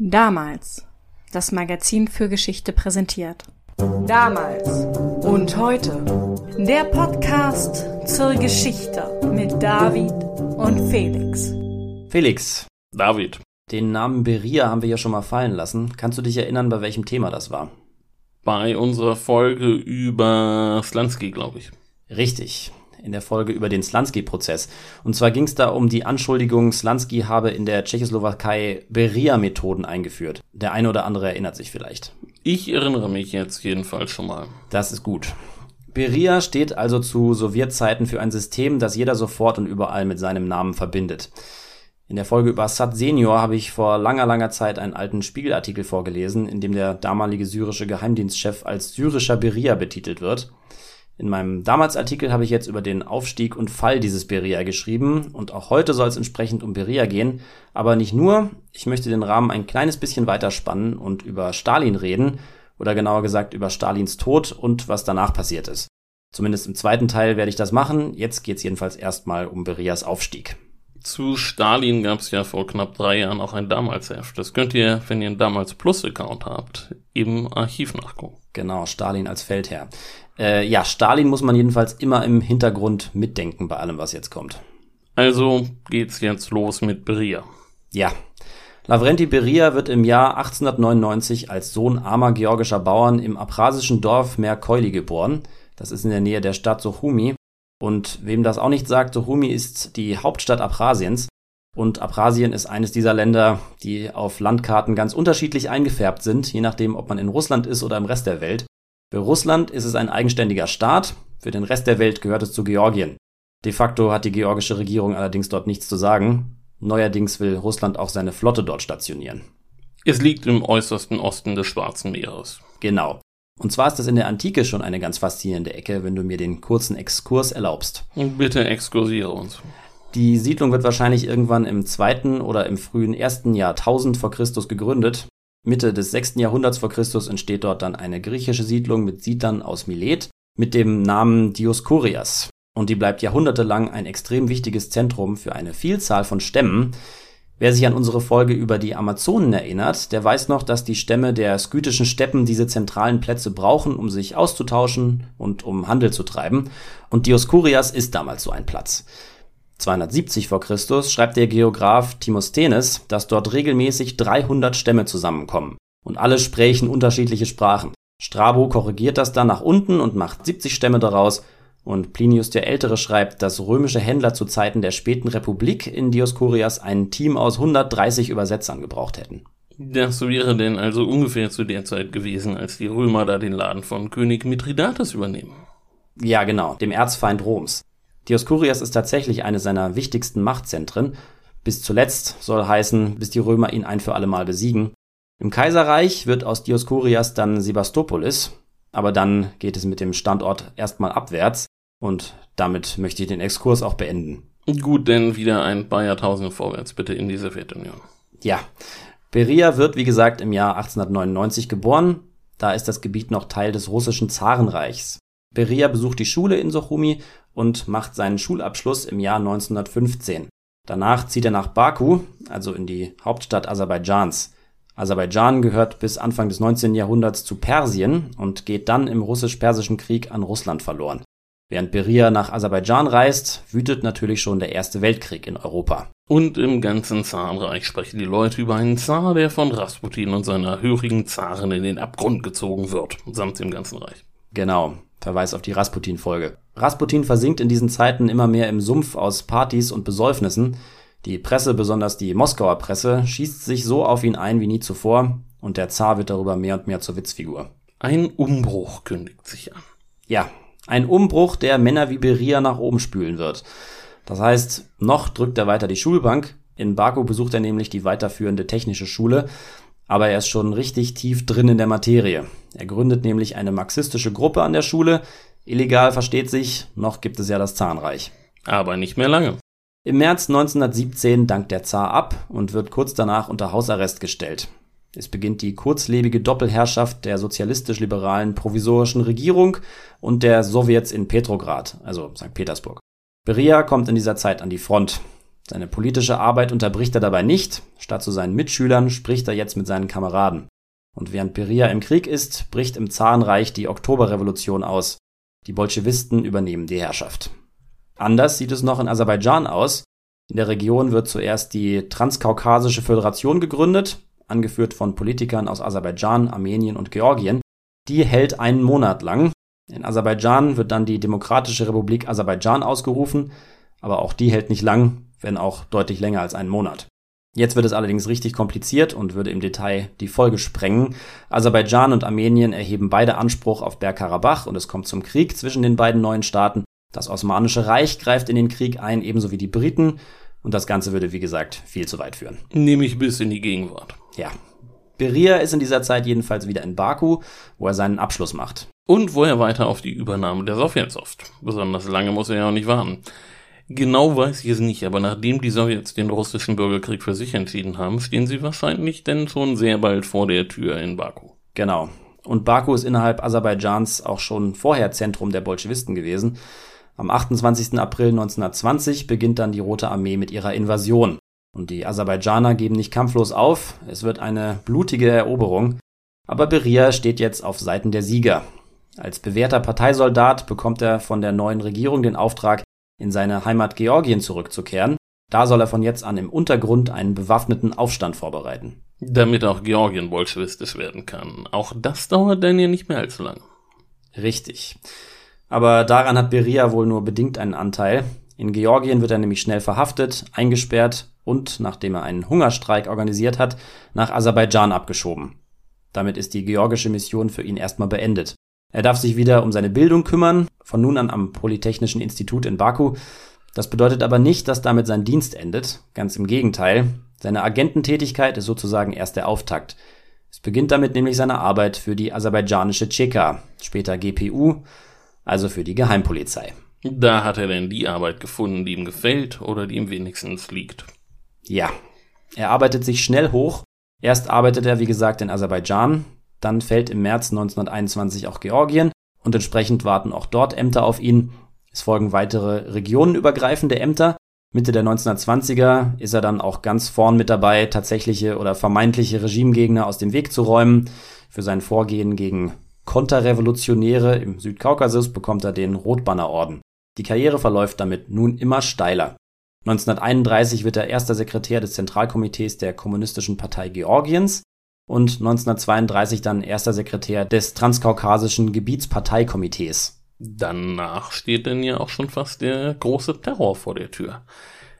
Damals. Das Magazin für Geschichte präsentiert. Damals und heute. Der Podcast zur Geschichte mit David und Felix. Felix, David. den Namen Beria haben wir ja schon mal fallen lassen. Kannst du dich erinnern, bei welchem Thema das war? Bei unserer Folge über Slansky, glaube ich. Richtig, in der Folge über den Slansky-Prozess. Und zwar ging es da um die Anschuldigung, Slansky habe in der Tschechoslowakei Beria-Methoden eingeführt. Der eine oder andere erinnert sich vielleicht. Ich erinnere mich jetzt jedenfalls schon mal. Das ist gut. Beria steht also zu Sowjetzeiten für ein System, das jeder sofort und überall mit seinem Namen verbindet. In der Folge über Assad Senior habe ich vor langer, langer Zeit einen alten Spiegelartikel vorgelesen, in dem der damalige syrische Geheimdienstchef als syrischer Beria betitelt wird. In meinem damals Artikel habe ich jetzt über den Aufstieg und Fall dieses Beria geschrieben. Und auch heute soll es entsprechend um Beria gehen, aber nicht nur, ich möchte den Rahmen ein kleines bisschen weiter spannen und über Stalin reden. Oder genauer gesagt über Stalins Tod und was danach passiert ist. Zumindest im zweiten Teil werde ich das machen, jetzt geht's jedenfalls erstmal um Berias Aufstieg. Zu Stalin gab es ja vor knapp drei Jahren auch ein Damals-Heft. Das könnt ihr, wenn ihr einen Damals Plus-Account habt, im Archiv nachgucken. Genau, Stalin als Feldherr. Äh, ja, Stalin muss man jedenfalls immer im Hintergrund mitdenken bei allem, was jetzt kommt. Also geht's jetzt los mit Beria. Ja. Lavrenti Beria wird im Jahr 1899 als Sohn armer georgischer Bauern im abchasischen Dorf Merkoili geboren. Das ist in der Nähe der Stadt Suchumi. Und wem das auch nicht sagt, Suchumi ist die Hauptstadt Abchasiens. Und Abchasien ist eines dieser Länder, die auf Landkarten ganz unterschiedlich eingefärbt sind, je nachdem, ob man in Russland ist oder im Rest der Welt. Für Russland ist es ein eigenständiger Staat, für den Rest der Welt gehört es zu Georgien. De facto hat die georgische Regierung allerdings dort nichts zu sagen. Neuerdings will Russland auch seine Flotte dort stationieren. Es liegt im äußersten Osten des Schwarzen Meeres. Genau. Und zwar ist das in der Antike schon eine ganz faszinierende Ecke, wenn du mir den kurzen Exkurs erlaubst. Und bitte exkursiere uns. Die Siedlung wird wahrscheinlich irgendwann im zweiten oder im frühen ersten Jahrtausend vor Christus gegründet. Mitte des sechsten Jahrhunderts vor Christus entsteht dort dann eine griechische Siedlung mit Siedlern aus Milet mit dem Namen Dioskurias. Und die bleibt jahrhundertelang ein extrem wichtiges Zentrum für eine Vielzahl von Stämmen. Wer sich an unsere Folge über die Amazonen erinnert, der weiß noch, dass die Stämme der skytischen Steppen diese zentralen Plätze brauchen, um sich auszutauschen und um Handel zu treiben. Und Dioskurias ist damals so ein Platz. 270 vor Christus schreibt der Geograph Timosthenes, dass dort regelmäßig 300 Stämme zusammenkommen. Und alle sprechen unterschiedliche Sprachen. Strabo korrigiert das dann nach unten und macht 70 Stämme daraus. Und Plinius der Ältere schreibt, dass römische Händler zu Zeiten der späten Republik in Dioskurias ein Team aus 130 Übersetzern gebraucht hätten. Das wäre denn also ungefähr zu der Zeit gewesen, als die Römer da den Laden von König Mithridates übernehmen. Ja, genau, dem Erzfeind Roms. Dioskurias ist tatsächlich eine seiner wichtigsten Machtzentren. Bis zuletzt soll heißen, bis die Römer ihn ein für alle Mal besiegen. Im Kaiserreich wird aus Dioskurias dann Sebastopolis, aber dann geht es mit dem Standort erstmal abwärts und damit möchte ich den Exkurs auch beenden. Gut, denn wieder ein paar Jahrtausende vorwärts bitte in die Sowjetunion. Ja, Beria wird wie gesagt im Jahr 1899 geboren. Da ist das Gebiet noch Teil des russischen Zarenreichs. Beria besucht die Schule in Sochumi und macht seinen Schulabschluss im Jahr 1915. Danach zieht er nach Baku, also in die Hauptstadt Aserbaidschans. Aserbaidschan gehört bis Anfang des 19. Jahrhunderts zu Persien und geht dann im russisch-persischen Krieg an Russland verloren. Während Beria nach Aserbaidschan reist, wütet natürlich schon der Erste Weltkrieg in Europa. Und im ganzen Zarenreich sprechen die Leute über einen Zar, der von Rasputin und seiner hörigen Zaren in den Abgrund gezogen wird, samt dem ganzen Reich. Genau, Verweis auf die Rasputin-Folge. Rasputin versinkt in diesen Zeiten immer mehr im Sumpf aus Partys und Besäufnissen. Die Presse, besonders die Moskauer Presse, schießt sich so auf ihn ein wie nie zuvor und der Zar wird darüber mehr und mehr zur Witzfigur. Ein Umbruch kündigt sich an. Ja, ein Umbruch, der Männer wie Beria nach oben spülen wird. Das heißt, noch drückt er weiter die Schulbank. In Baku besucht er nämlich die weiterführende technische Schule, aber er ist schon richtig tief drin in der Materie. Er gründet nämlich eine marxistische Gruppe an der Schule. Illegal versteht sich, noch gibt es ja das Zahnreich. Aber nicht mehr lange. Im März 1917 dankt der Zar ab und wird kurz danach unter Hausarrest gestellt. Es beginnt die kurzlebige Doppelherrschaft der sozialistisch-liberalen provisorischen Regierung und der Sowjets in Petrograd, also St. Petersburg. Beria kommt in dieser Zeit an die Front. Seine politische Arbeit unterbricht er dabei nicht. Statt zu seinen Mitschülern spricht er jetzt mit seinen Kameraden. Und während Beria im Krieg ist, bricht im Zarenreich die Oktoberrevolution aus. Die Bolschewisten übernehmen die Herrschaft. Anders sieht es noch in Aserbaidschan aus. In der Region wird zuerst die Transkaukasische Föderation gegründet, angeführt von Politikern aus Aserbaidschan, Armenien und Georgien. Die hält einen Monat lang. In Aserbaidschan wird dann die Demokratische Republik Aserbaidschan ausgerufen, aber auch die hält nicht lang, wenn auch deutlich länger als einen Monat. Jetzt wird es allerdings richtig kompliziert und würde im Detail die Folge sprengen. Aserbaidschan und Armenien erheben beide Anspruch auf Bergkarabach und es kommt zum Krieg zwischen den beiden neuen Staaten. Das Osmanische Reich greift in den Krieg ein, ebenso wie die Briten. Und das Ganze würde, wie gesagt, viel zu weit führen. Nehme ich bis in die Gegenwart. Ja. Beria ist in dieser Zeit jedenfalls wieder in Baku, wo er seinen Abschluss macht. Und wo er weiter auf die Übernahme der Sowjets hofft. Besonders lange muss er ja auch nicht warten. Genau weiß ich es nicht, aber nachdem die Sowjets den russischen Bürgerkrieg für sich entschieden haben, stehen sie wahrscheinlich denn schon sehr bald vor der Tür in Baku. Genau. Und Baku ist innerhalb Aserbaidschans auch schon vorher Zentrum der Bolschewisten gewesen. Am 28. April 1920 beginnt dann die Rote Armee mit ihrer Invasion. Und die Aserbaidschaner geben nicht kampflos auf, es wird eine blutige Eroberung. Aber Beria steht jetzt auf Seiten der Sieger. Als bewährter Parteisoldat bekommt er von der neuen Regierung den Auftrag, in seine Heimat Georgien zurückzukehren. Da soll er von jetzt an im Untergrund einen bewaffneten Aufstand vorbereiten. Damit auch Georgien bolschewistisch werden kann. Auch das dauert dann ja nicht mehr allzu lang. Richtig. Aber daran hat Beria wohl nur bedingt einen Anteil. In Georgien wird er nämlich schnell verhaftet, eingesperrt und, nachdem er einen Hungerstreik organisiert hat, nach Aserbaidschan abgeschoben. Damit ist die georgische Mission für ihn erstmal beendet. Er darf sich wieder um seine Bildung kümmern, von nun an am Polytechnischen Institut in Baku. Das bedeutet aber nicht, dass damit sein Dienst endet. Ganz im Gegenteil. Seine Agententätigkeit ist sozusagen erst der Auftakt. Es beginnt damit nämlich seine Arbeit für die aserbaidschanische Cheka, später GPU, also für die Geheimpolizei. Da hat er denn die Arbeit gefunden, die ihm gefällt oder die ihm wenigstens liegt. Ja, er arbeitet sich schnell hoch. Erst arbeitet er, wie gesagt, in Aserbaidschan, dann fällt im März 1921 auch Georgien und entsprechend warten auch dort Ämter auf ihn. Es folgen weitere regionenübergreifende Ämter. Mitte der 1920er ist er dann auch ganz vorn mit dabei, tatsächliche oder vermeintliche Regimegegner aus dem Weg zu räumen. Für sein Vorgehen gegen Konterrevolutionäre im Südkaukasus bekommt er den Rotbannerorden. Die Karriere verläuft damit nun immer steiler. 1931 wird er erster Sekretär des Zentralkomitees der Kommunistischen Partei Georgiens und 1932 dann erster Sekretär des Transkaukasischen Gebietsparteikomitees. Danach steht denn ja auch schon fast der große Terror vor der Tür.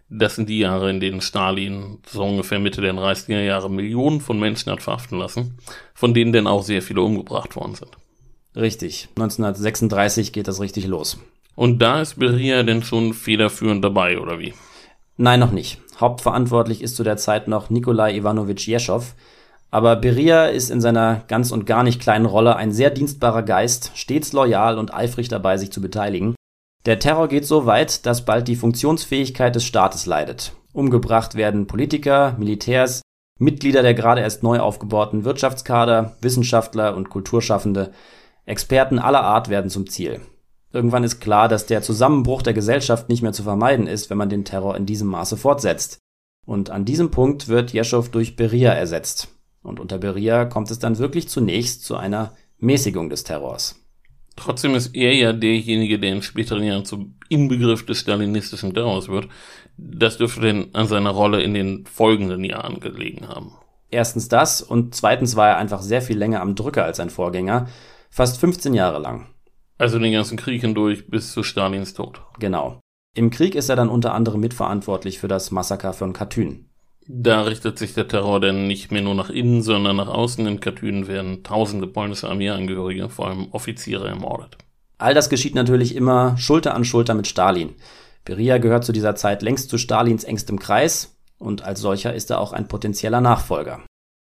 Das sind die Jahre, in denen Stalin so ungefähr Mitte der 30er Jahre Millionen von Menschen hat verhaften lassen, von denen denn auch sehr viele umgebracht worden sind. Richtig, 1936 geht das richtig los. Und da ist Beria denn schon federführend dabei, oder wie? Nein, noch nicht. Hauptverantwortlich ist zu der Zeit noch Nikolai Ivanovich Jeschow, aber Beria ist in seiner ganz und gar nicht kleinen Rolle ein sehr dienstbarer Geist, stets loyal und eifrig dabei, sich zu beteiligen. Der Terror geht so weit, dass bald die Funktionsfähigkeit des Staates leidet. Umgebracht werden Politiker, Militärs, Mitglieder der gerade erst neu aufgebauten Wirtschaftskader, Wissenschaftler und Kulturschaffende. Experten aller Art werden zum Ziel. Irgendwann ist klar, dass der Zusammenbruch der Gesellschaft nicht mehr zu vermeiden ist, wenn man den Terror in diesem Maße fortsetzt. Und an diesem Punkt wird Jeschow durch Beria ersetzt. Und unter Beria kommt es dann wirklich zunächst zu einer Mäßigung des Terrors. Trotzdem ist er ja derjenige, der in späteren Jahren zum Inbegriff des stalinistischen Terrors wird. Das dürfte denn an seiner Rolle in den folgenden Jahren gelegen haben. Erstens das und zweitens war er einfach sehr viel länger am Drücker als sein Vorgänger, fast 15 Jahre lang. Also den ganzen Krieg hindurch bis zu Stalins Tod. Genau. Im Krieg ist er dann unter anderem mitverantwortlich für das Massaker von Katyn. Da richtet sich der Terror denn nicht mehr nur nach innen, sondern nach außen. In Katyn werden tausende polnische Armeeangehörige, vor allem Offiziere, ermordet. All das geschieht natürlich immer Schulter an Schulter mit Stalin. Beria gehört zu dieser Zeit längst zu Stalins engstem Kreis und als solcher ist er auch ein potenzieller Nachfolger.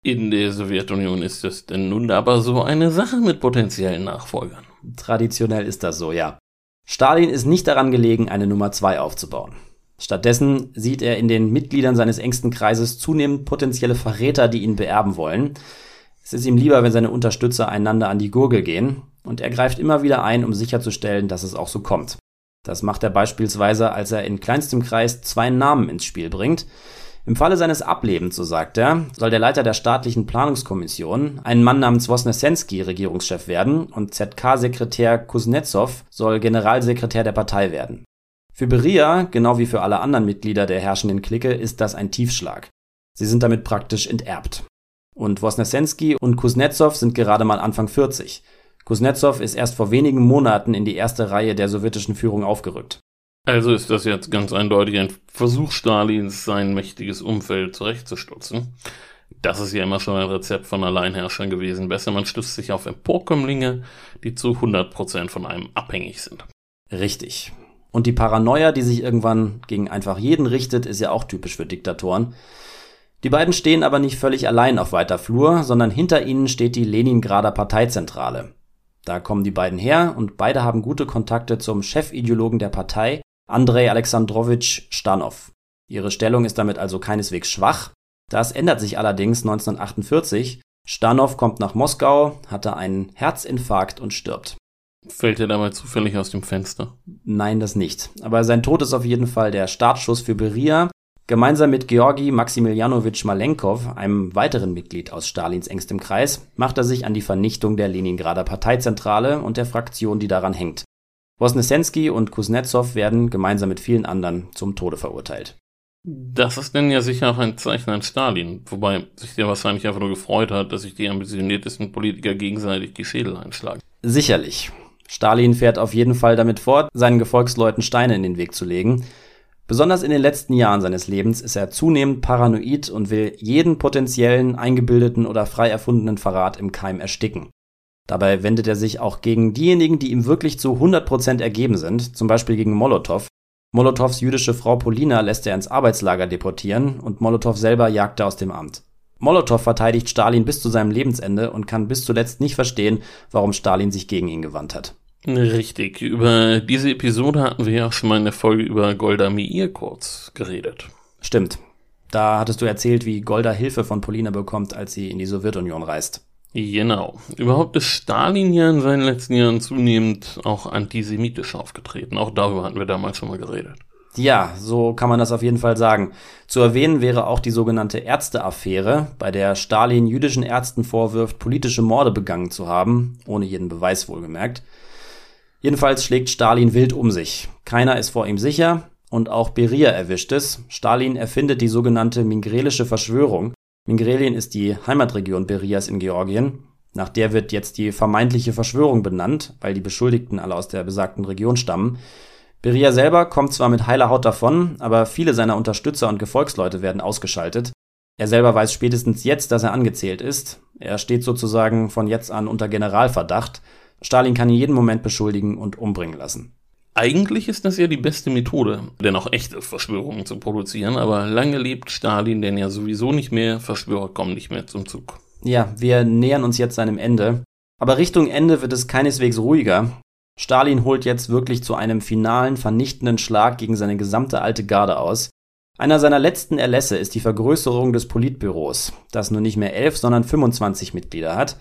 In der Sowjetunion ist es denn nun aber so eine Sache mit potenziellen Nachfolgern. Traditionell ist das so, ja. Stalin ist nicht daran gelegen, eine Nummer zwei aufzubauen. Stattdessen sieht er in den Mitgliedern seines engsten Kreises zunehmend potenzielle Verräter, die ihn beerben wollen. Es ist ihm lieber, wenn seine Unterstützer einander an die Gurgel gehen, und er greift immer wieder ein, um sicherzustellen, dass es auch so kommt. Das macht er beispielsweise, als er in kleinstem Kreis zwei Namen ins Spiel bringt. Im Falle seines Ablebens, so sagt er, soll der Leiter der staatlichen Planungskommission, ein Mann namens Wosnesensky, Regierungschef werden und ZK-Sekretär Kuznetsov soll Generalsekretär der Partei werden. Für Beria, genau wie für alle anderen Mitglieder der herrschenden Clique, ist das ein Tiefschlag. Sie sind damit praktisch enterbt. Und Wosnesensky und Kuznetsov sind gerade mal Anfang 40. Kuznetsov ist erst vor wenigen Monaten in die erste Reihe der sowjetischen Führung aufgerückt. Also ist das jetzt ganz eindeutig ein Versuch Stalins, sein mächtiges Umfeld zurechtzustutzen. Das ist ja immer schon ein Rezept von Alleinherrschern gewesen. Besser man stützt sich auf Emporkömmlinge, die zu 100% von einem abhängig sind. Richtig. Und die Paranoia, die sich irgendwann gegen einfach jeden richtet, ist ja auch typisch für Diktatoren. Die beiden stehen aber nicht völlig allein auf weiter Flur, sondern hinter ihnen steht die Leningrader Parteizentrale. Da kommen die beiden her und beide haben gute Kontakte zum Chefideologen der Partei, Andrei Alexandrowitsch Stanov. Ihre Stellung ist damit also keineswegs schwach. Das ändert sich allerdings 1948. Stanov kommt nach Moskau, hatte einen Herzinfarkt und stirbt. Fällt er dabei zufällig aus dem Fenster? Nein, das nicht. Aber sein Tod ist auf jeden Fall der Startschuss für Beria. Gemeinsam mit Georgi Maximilianowitsch Malenkov, einem weiteren Mitglied aus Stalins engstem Kreis, macht er sich an die Vernichtung der Leningrader Parteizentrale und der Fraktion, die daran hängt. Wosnesensky und Kuznetsov werden gemeinsam mit vielen anderen zum Tode verurteilt. Das ist denn ja sicher auch ein Zeichen an Stalin, wobei sich der wahrscheinlich einfach nur gefreut hat, dass sich die ambitioniertesten Politiker gegenseitig die Schädel einschlagen. Sicherlich. Stalin fährt auf jeden Fall damit fort, seinen Gefolgsleuten Steine in den Weg zu legen. Besonders in den letzten Jahren seines Lebens ist er zunehmend paranoid und will jeden potenziellen, eingebildeten oder frei erfundenen Verrat im Keim ersticken. Dabei wendet er sich auch gegen diejenigen, die ihm wirklich zu 100% ergeben sind, zum Beispiel gegen Molotow. Molotows jüdische Frau Polina lässt er ins Arbeitslager deportieren und Molotow selber jagt er aus dem Amt. Molotow verteidigt Stalin bis zu seinem Lebensende und kann bis zuletzt nicht verstehen, warum Stalin sich gegen ihn gewandt hat. Richtig. Über diese Episode hatten wir ja schon mal in der Folge über Golda Meir kurz geredet. Stimmt. Da hattest du erzählt, wie Golda Hilfe von Polina bekommt, als sie in die Sowjetunion reist. Genau. Überhaupt ist Stalin ja in seinen letzten Jahren zunehmend auch antisemitisch aufgetreten. Auch darüber hatten wir damals schon mal geredet. Ja, so kann man das auf jeden Fall sagen. Zu erwähnen wäre auch die sogenannte Ärzteaffäre, bei der Stalin jüdischen Ärzten vorwirft, politische Morde begangen zu haben, ohne jeden Beweis wohlgemerkt. Jedenfalls schlägt Stalin wild um sich. Keiner ist vor ihm sicher und auch Beria erwischt es. Stalin erfindet die sogenannte Mingrelische Verschwörung. Mingrelien ist die Heimatregion Berias in Georgien. Nach der wird jetzt die vermeintliche Verschwörung benannt, weil die Beschuldigten alle aus der besagten Region stammen. Beria selber kommt zwar mit heiler Haut davon, aber viele seiner Unterstützer und Gefolgsleute werden ausgeschaltet. Er selber weiß spätestens jetzt, dass er angezählt ist. Er steht sozusagen von jetzt an unter Generalverdacht Stalin kann ihn jeden Moment beschuldigen und umbringen lassen. Eigentlich ist das ja die beste Methode, denn auch echte Verschwörungen zu produzieren, aber lange lebt Stalin denn ja sowieso nicht mehr, Verschwörer kommen nicht mehr zum Zug. Ja, wir nähern uns jetzt seinem Ende. Aber Richtung Ende wird es keineswegs ruhiger. Stalin holt jetzt wirklich zu einem finalen, vernichtenden Schlag gegen seine gesamte alte Garde aus. Einer seiner letzten Erlässe ist die Vergrößerung des Politbüros, das nun nicht mehr elf, sondern 25 Mitglieder hat.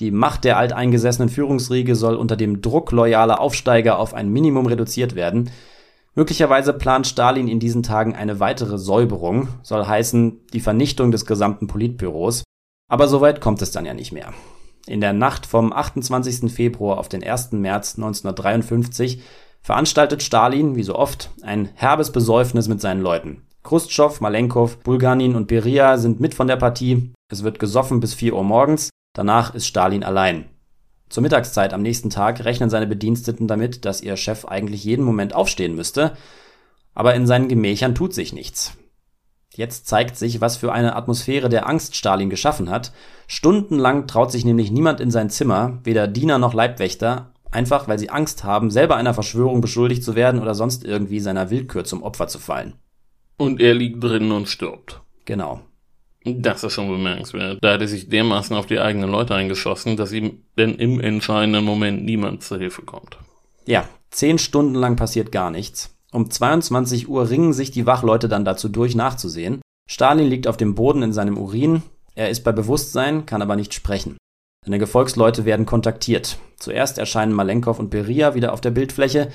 Die Macht der alteingesessenen Führungsriege soll unter dem Druck loyaler Aufsteiger auf ein Minimum reduziert werden. Möglicherweise plant Stalin in diesen Tagen eine weitere Säuberung, soll heißen die Vernichtung des gesamten Politbüros. Aber soweit kommt es dann ja nicht mehr. In der Nacht vom 28. Februar auf den 1. März 1953 veranstaltet Stalin, wie so oft, ein herbes Besäufnis mit seinen Leuten. Khrushchev, Malenkov, Bulganin und Beria sind mit von der Partie. Es wird gesoffen bis 4 Uhr morgens. Danach ist Stalin allein. Zur Mittagszeit am nächsten Tag rechnen seine Bediensteten damit, dass ihr Chef eigentlich jeden Moment aufstehen müsste, aber in seinen Gemächern tut sich nichts. Jetzt zeigt sich, was für eine Atmosphäre der Angst Stalin geschaffen hat. Stundenlang traut sich nämlich niemand in sein Zimmer, weder Diener noch Leibwächter, einfach weil sie Angst haben, selber einer Verschwörung beschuldigt zu werden oder sonst irgendwie seiner Willkür zum Opfer zu fallen. Und er liegt drinnen und stirbt. Genau. Das ist schon bemerkenswert. Da hat er sich dermaßen auf die eigenen Leute eingeschossen, dass ihm denn im entscheidenden Moment niemand zur Hilfe kommt. Ja, zehn Stunden lang passiert gar nichts. Um 22 Uhr ringen sich die Wachleute dann dazu durch, nachzusehen. Stalin liegt auf dem Boden in seinem Urin. Er ist bei Bewusstsein, kann aber nicht sprechen. Seine Gefolgsleute werden kontaktiert. Zuerst erscheinen Malenkov und Beria wieder auf der Bildfläche.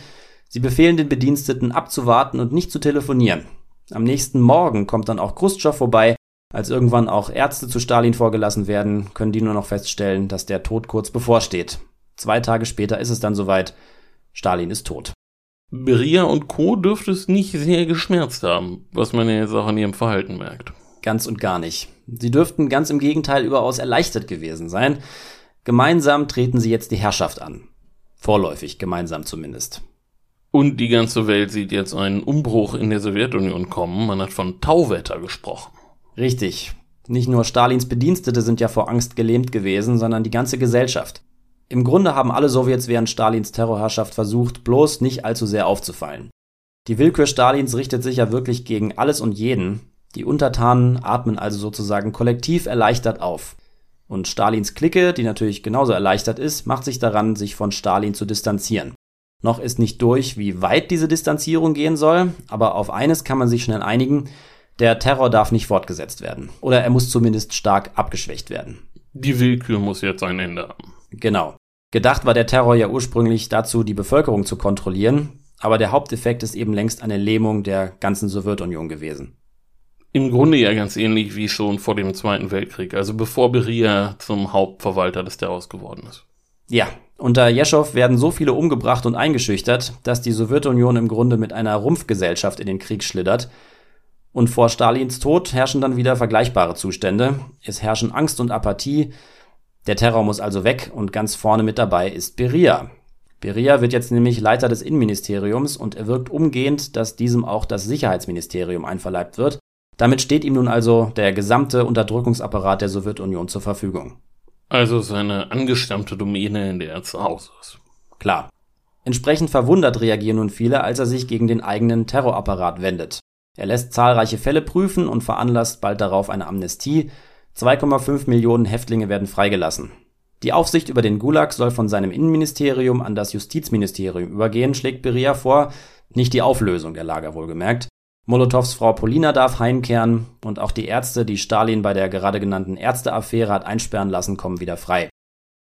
Sie befehlen den Bediensteten abzuwarten und nicht zu telefonieren. Am nächsten Morgen kommt dann auch Khrushchev vorbei. Als irgendwann auch Ärzte zu Stalin vorgelassen werden, können die nur noch feststellen, dass der Tod kurz bevorsteht. Zwei Tage später ist es dann soweit. Stalin ist tot. Beria und Co. dürfte es nicht sehr geschmerzt haben, was man ja jetzt auch an ihrem Verhalten merkt. Ganz und gar nicht. Sie dürften ganz im Gegenteil überaus erleichtert gewesen sein. Gemeinsam treten sie jetzt die Herrschaft an. Vorläufig, gemeinsam zumindest. Und die ganze Welt sieht jetzt einen Umbruch in der Sowjetunion kommen. Man hat von Tauwetter gesprochen. Richtig. Nicht nur Stalins Bedienstete sind ja vor Angst gelähmt gewesen, sondern die ganze Gesellschaft. Im Grunde haben alle Sowjets während Stalins Terrorherrschaft versucht, bloß nicht allzu sehr aufzufallen. Die Willkür Stalins richtet sich ja wirklich gegen alles und jeden. Die Untertanen atmen also sozusagen kollektiv erleichtert auf. Und Stalins Clique, die natürlich genauso erleichtert ist, macht sich daran, sich von Stalin zu distanzieren. Noch ist nicht durch, wie weit diese Distanzierung gehen soll, aber auf eines kann man sich schnell einigen, der Terror darf nicht fortgesetzt werden. Oder er muss zumindest stark abgeschwächt werden. Die Willkür muss jetzt ein Ende haben. Genau. Gedacht war der Terror ja ursprünglich dazu, die Bevölkerung zu kontrollieren, aber der Haupteffekt ist eben längst eine Lähmung der ganzen Sowjetunion gewesen. Im Grunde ja ganz ähnlich wie schon vor dem Zweiten Weltkrieg, also bevor Beria zum Hauptverwalter des Terrors geworden ist. Ja, unter Jeschow werden so viele umgebracht und eingeschüchtert, dass die Sowjetunion im Grunde mit einer Rumpfgesellschaft in den Krieg schlittert. Und vor Stalins Tod herrschen dann wieder vergleichbare Zustände. Es herrschen Angst und Apathie, der Terror muss also weg und ganz vorne mit dabei ist Beria. Beria wird jetzt nämlich Leiter des Innenministeriums und er wirkt umgehend, dass diesem auch das Sicherheitsministerium einverleibt wird. Damit steht ihm nun also der gesamte Unterdrückungsapparat der Sowjetunion zur Verfügung. Also seine angestammte Domäne, in der er zu Hause ist. Klar. Entsprechend verwundert reagieren nun viele, als er sich gegen den eigenen Terrorapparat wendet. Er lässt zahlreiche Fälle prüfen und veranlasst bald darauf eine Amnestie, 2,5 Millionen Häftlinge werden freigelassen. Die Aufsicht über den Gulag soll von seinem Innenministerium an das Justizministerium übergehen, schlägt Beria vor, nicht die Auflösung der Lager wohlgemerkt. Molotows Frau Polina darf heimkehren und auch die Ärzte, die Stalin bei der gerade genannten Ärzteaffäre hat einsperren lassen, kommen wieder frei.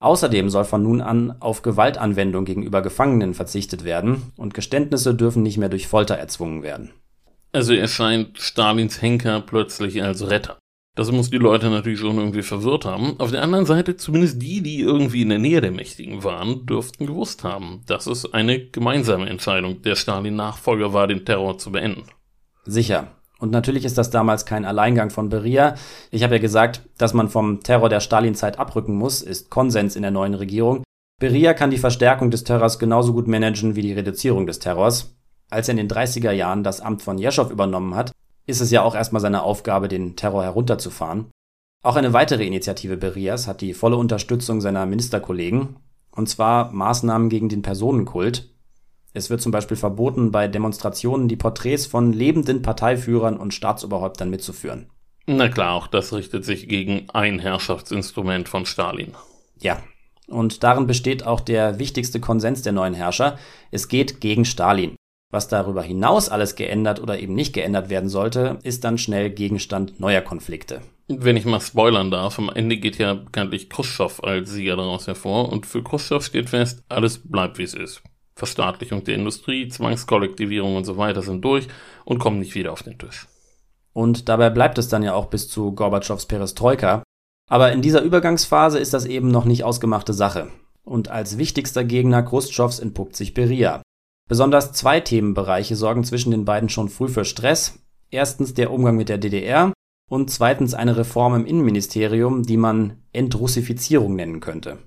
Außerdem soll von nun an auf Gewaltanwendung gegenüber Gefangenen verzichtet werden und Geständnisse dürfen nicht mehr durch Folter erzwungen werden. Also erscheint Stalins Henker plötzlich als Retter. Das muss die Leute natürlich schon irgendwie verwirrt haben. Auf der anderen Seite, zumindest die, die irgendwie in der Nähe der Mächtigen waren, dürften gewusst haben, dass es eine gemeinsame Entscheidung der Stalin-Nachfolger war, den Terror zu beenden. Sicher. Und natürlich ist das damals kein Alleingang von Beria. Ich habe ja gesagt, dass man vom Terror der Stalin-Zeit abrücken muss, ist Konsens in der neuen Regierung. Beria kann die Verstärkung des Terrors genauso gut managen wie die Reduzierung des Terrors. Als er in den 30er Jahren das Amt von Jeschow übernommen hat, ist es ja auch erstmal seine Aufgabe, den Terror herunterzufahren. Auch eine weitere Initiative Berias hat die volle Unterstützung seiner Ministerkollegen, und zwar Maßnahmen gegen den Personenkult. Es wird zum Beispiel verboten, bei Demonstrationen die Porträts von lebenden Parteiführern und Staatsoberhäuptern mitzuführen. Na klar, auch das richtet sich gegen ein Herrschaftsinstrument von Stalin. Ja, und darin besteht auch der wichtigste Konsens der neuen Herrscher. Es geht gegen Stalin. Was darüber hinaus alles geändert oder eben nicht geändert werden sollte, ist dann schnell Gegenstand neuer Konflikte. Wenn ich mal spoilern darf, am Ende geht ja bekanntlich Khrushchev als Sieger daraus hervor und für Khrushchev steht fest, alles bleibt wie es ist. Verstaatlichung der Industrie, Zwangskollektivierung und so weiter sind durch und kommen nicht wieder auf den Tisch. Und dabei bleibt es dann ja auch bis zu Gorbatschows Perestroika. Aber in dieser Übergangsphase ist das eben noch nicht ausgemachte Sache. Und als wichtigster Gegner Khrushchevs entpuppt sich Beria. Besonders zwei Themenbereiche sorgen zwischen den beiden schon früh für Stress. Erstens der Umgang mit der DDR und zweitens eine Reform im Innenministerium, die man Entrussifizierung nennen könnte.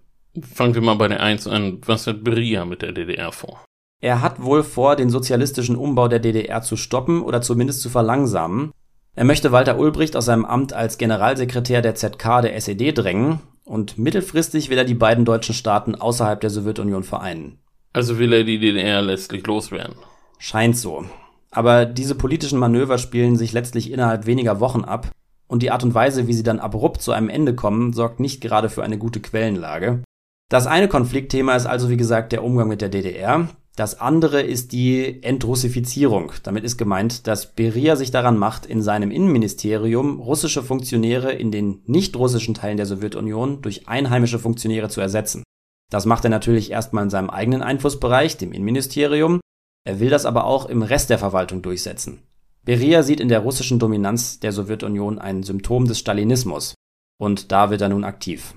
Fangen wir mal bei der 1 an. Was hat Beria mit der DDR vor? Er hat wohl vor, den sozialistischen Umbau der DDR zu stoppen oder zumindest zu verlangsamen. Er möchte Walter Ulbricht aus seinem Amt als Generalsekretär der ZK der SED drängen und mittelfristig will er die beiden deutschen Staaten außerhalb der Sowjetunion vereinen. Also will er die DDR letztlich loswerden. Scheint so. Aber diese politischen Manöver spielen sich letztlich innerhalb weniger Wochen ab und die Art und Weise, wie sie dann abrupt zu einem Ende kommen, sorgt nicht gerade für eine gute Quellenlage. Das eine Konfliktthema ist also wie gesagt der Umgang mit der DDR. Das andere ist die Entrussifizierung. Damit ist gemeint, dass Beria sich daran macht, in seinem Innenministerium russische Funktionäre in den nicht russischen Teilen der Sowjetunion durch einheimische Funktionäre zu ersetzen. Das macht er natürlich erstmal in seinem eigenen Einflussbereich, dem Innenministerium. Er will das aber auch im Rest der Verwaltung durchsetzen. Beria sieht in der russischen Dominanz der Sowjetunion ein Symptom des Stalinismus. Und da wird er nun aktiv.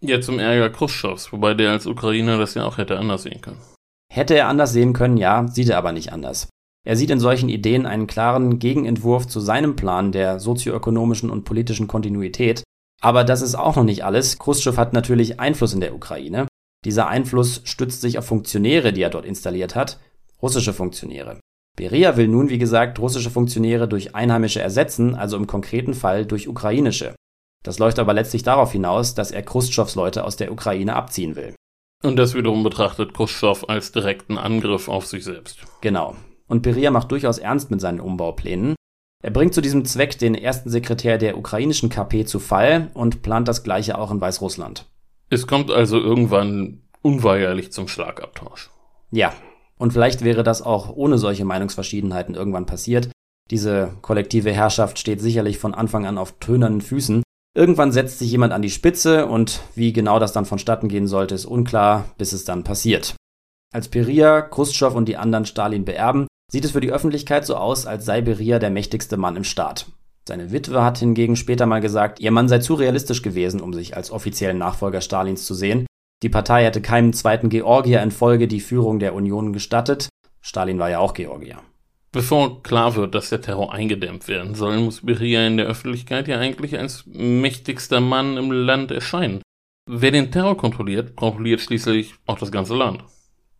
Ja, zum Ärger Khrushchevs, wobei der als Ukrainer das ja auch hätte anders sehen können. Hätte er anders sehen können, ja, sieht er aber nicht anders. Er sieht in solchen Ideen einen klaren Gegenentwurf zu seinem Plan der sozioökonomischen und politischen Kontinuität. Aber das ist auch noch nicht alles. Khrushchev hat natürlich Einfluss in der Ukraine. Dieser Einfluss stützt sich auf Funktionäre, die er dort installiert hat, russische Funktionäre. Beria will nun, wie gesagt, russische Funktionäre durch Einheimische ersetzen, also im konkreten Fall durch ukrainische. Das läuft aber letztlich darauf hinaus, dass er Khrushchevs Leute aus der Ukraine abziehen will. Und das wiederum betrachtet Khrushchev als direkten Angriff auf sich selbst. Genau. Und Beria macht durchaus ernst mit seinen Umbauplänen. Er bringt zu diesem Zweck den ersten Sekretär der ukrainischen KP zu Fall und plant das gleiche auch in Weißrussland. Es kommt also irgendwann unweigerlich zum Schlagabtausch. Ja, und vielleicht wäre das auch ohne solche Meinungsverschiedenheiten irgendwann passiert. Diese kollektive Herrschaft steht sicherlich von Anfang an auf tönernen Füßen. Irgendwann setzt sich jemand an die Spitze und wie genau das dann vonstatten gehen sollte, ist unklar, bis es dann passiert. Als Beria, Khrushchev und die anderen Stalin beerben, sieht es für die Öffentlichkeit so aus, als sei Beria der mächtigste Mann im Staat. Seine Witwe hat hingegen später mal gesagt, ihr Mann sei zu realistisch gewesen, um sich als offiziellen Nachfolger Stalins zu sehen. Die Partei hätte keinem zweiten Georgier in Folge die Führung der Union gestattet. Stalin war ja auch Georgier. Bevor klar wird, dass der Terror eingedämmt werden soll, muss Beria in der Öffentlichkeit ja eigentlich als mächtigster Mann im Land erscheinen. Wer den Terror kontrolliert, kontrolliert schließlich auch das ganze Land.